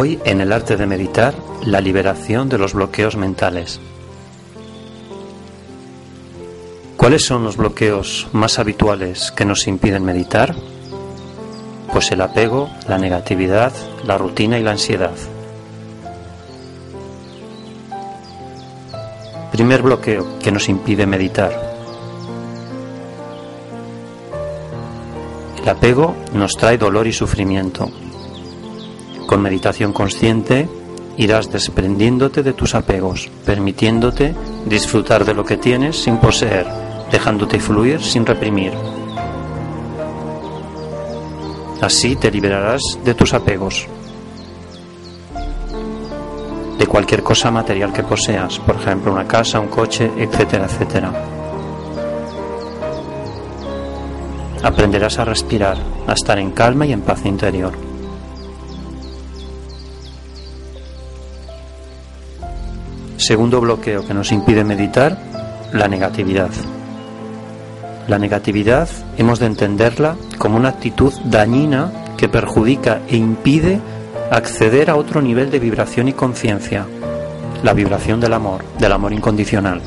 Hoy en el arte de meditar, la liberación de los bloqueos mentales. ¿Cuáles son los bloqueos más habituales que nos impiden meditar? Pues el apego, la negatividad, la rutina y la ansiedad. Primer bloqueo que nos impide meditar. El apego nos trae dolor y sufrimiento. Con meditación consciente irás desprendiéndote de tus apegos, permitiéndote disfrutar de lo que tienes sin poseer, dejándote fluir sin reprimir. Así te liberarás de tus apegos, de cualquier cosa material que poseas, por ejemplo una casa, un coche, etcétera, etcétera. Aprenderás a respirar, a estar en calma y en paz interior. Segundo bloqueo que nos impide meditar, la negatividad. La negatividad hemos de entenderla como una actitud dañina que perjudica e impide acceder a otro nivel de vibración y conciencia, la vibración del amor, del amor incondicional.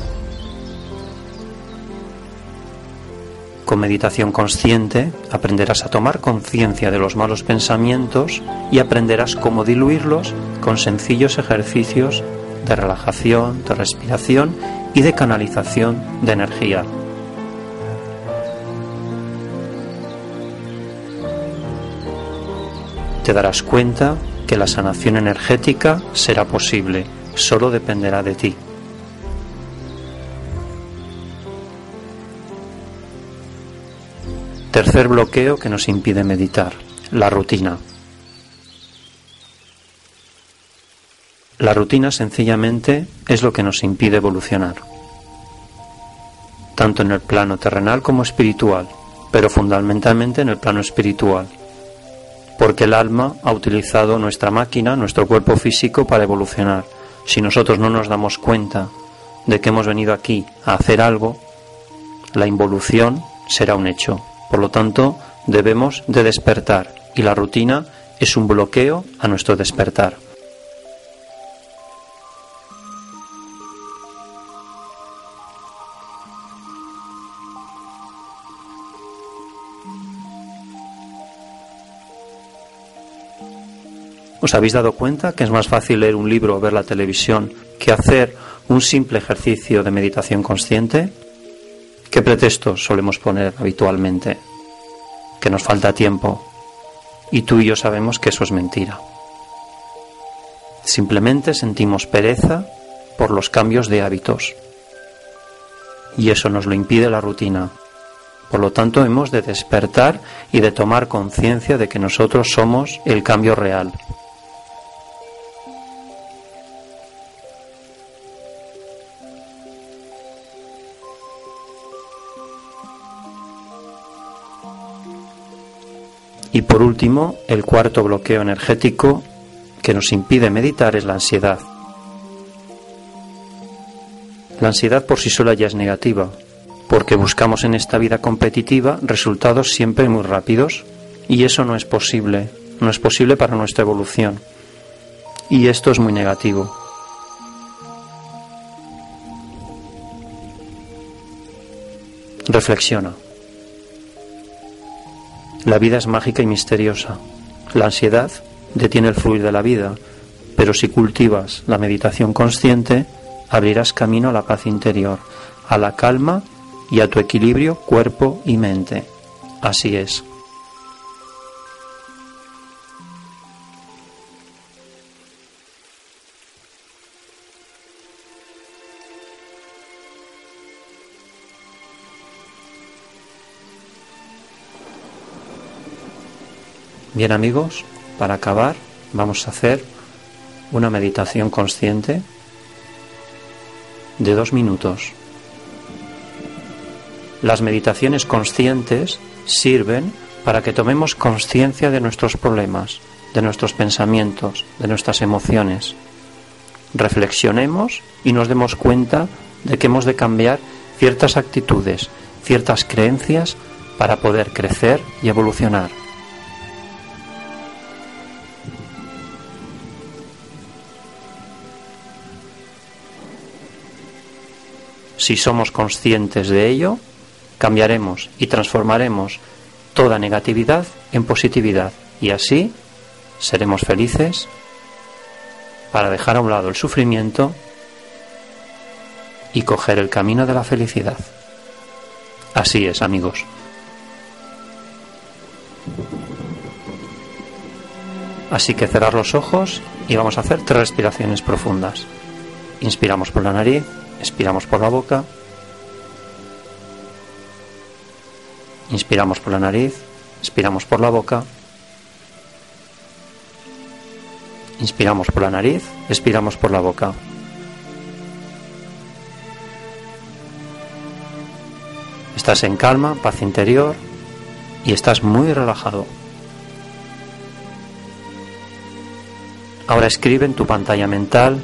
Con meditación consciente aprenderás a tomar conciencia de los malos pensamientos y aprenderás cómo diluirlos con sencillos ejercicios de relajación, de respiración y de canalización de energía. Te darás cuenta que la sanación energética será posible, solo dependerá de ti. Tercer bloqueo que nos impide meditar, la rutina. La rutina sencillamente es lo que nos impide evolucionar, tanto en el plano terrenal como espiritual, pero fundamentalmente en el plano espiritual, porque el alma ha utilizado nuestra máquina, nuestro cuerpo físico para evolucionar. Si nosotros no nos damos cuenta de que hemos venido aquí a hacer algo, la involución será un hecho. Por lo tanto, debemos de despertar y la rutina es un bloqueo a nuestro despertar. ¿Os habéis dado cuenta que es más fácil leer un libro o ver la televisión que hacer un simple ejercicio de meditación consciente? ¿Qué pretextos solemos poner habitualmente? Que nos falta tiempo. Y tú y yo sabemos que eso es mentira. Simplemente sentimos pereza por los cambios de hábitos. Y eso nos lo impide la rutina. Por lo tanto, hemos de despertar y de tomar conciencia de que nosotros somos el cambio real. Y por último, el cuarto bloqueo energético que nos impide meditar es la ansiedad. La ansiedad por sí sola ya es negativa, porque buscamos en esta vida competitiva resultados siempre muy rápidos y eso no es posible, no es posible para nuestra evolución. Y esto es muy negativo. Reflexiona. La vida es mágica y misteriosa. La ansiedad detiene el fluir de la vida, pero si cultivas la meditación consciente, abrirás camino a la paz interior, a la calma y a tu equilibrio cuerpo y mente. Así es. Bien amigos, para acabar vamos a hacer una meditación consciente de dos minutos. Las meditaciones conscientes sirven para que tomemos conciencia de nuestros problemas, de nuestros pensamientos, de nuestras emociones. Reflexionemos y nos demos cuenta de que hemos de cambiar ciertas actitudes, ciertas creencias para poder crecer y evolucionar. Si somos conscientes de ello, cambiaremos y transformaremos toda negatividad en positividad y así seremos felices para dejar a un lado el sufrimiento y coger el camino de la felicidad. Así es, amigos. Así que cerrar los ojos y vamos a hacer tres respiraciones profundas. Inspiramos por la nariz. Expiramos por la boca. Inspiramos por la nariz. Expiramos por la boca. Inspiramos por la nariz. Expiramos por la boca. Estás en calma, paz interior y estás muy relajado. Ahora escribe en tu pantalla mental,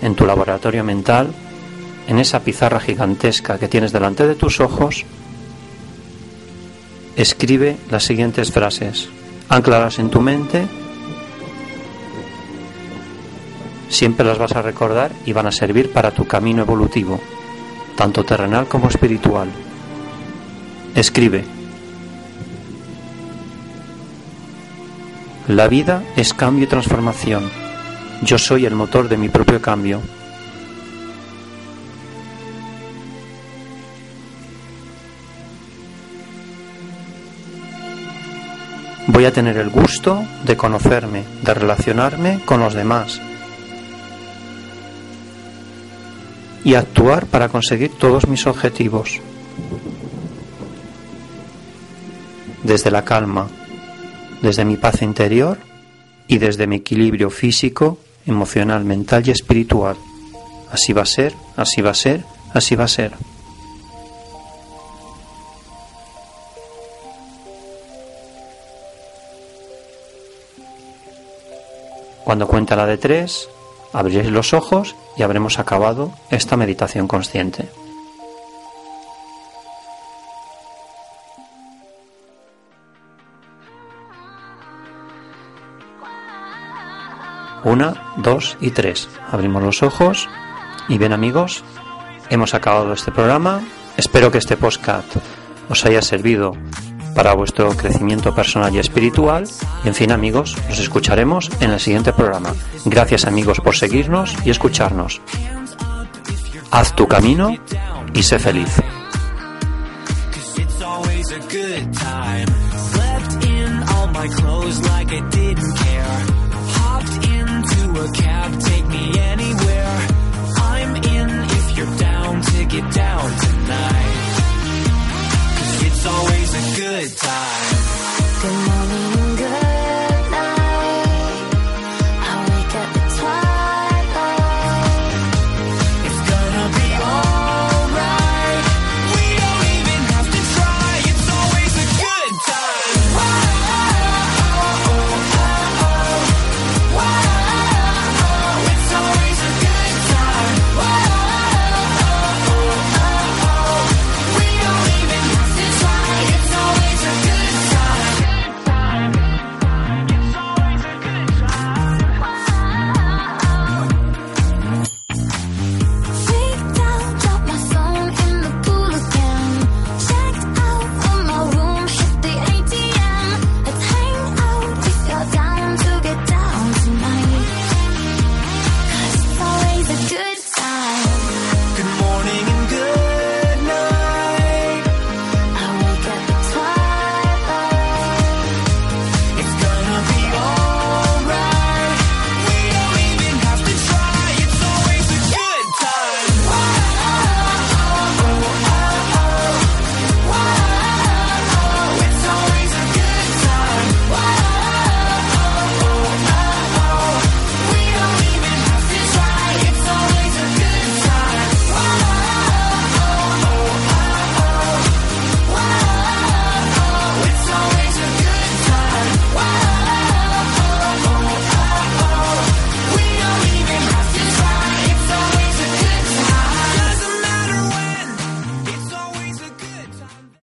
en tu laboratorio mental, en esa pizarra gigantesca que tienes delante de tus ojos, escribe las siguientes frases. Anclalas en tu mente, siempre las vas a recordar y van a servir para tu camino evolutivo, tanto terrenal como espiritual. Escribe. La vida es cambio y transformación. Yo soy el motor de mi propio cambio. Voy a tener el gusto de conocerme, de relacionarme con los demás y actuar para conseguir todos mis objetivos. Desde la calma, desde mi paz interior y desde mi equilibrio físico, emocional, mental y espiritual. Así va a ser, así va a ser, así va a ser. Cuando cuenta la de tres, abriréis los ojos y habremos acabado esta meditación consciente. Una, dos y tres. Abrimos los ojos y bien amigos, hemos acabado este programa. Espero que este podcast os haya servido para vuestro crecimiento personal y espiritual. Y en fin amigos, nos escucharemos en el siguiente programa. Gracias amigos por seguirnos y escucharnos. Haz tu camino y sé feliz. always a good time. Good morning.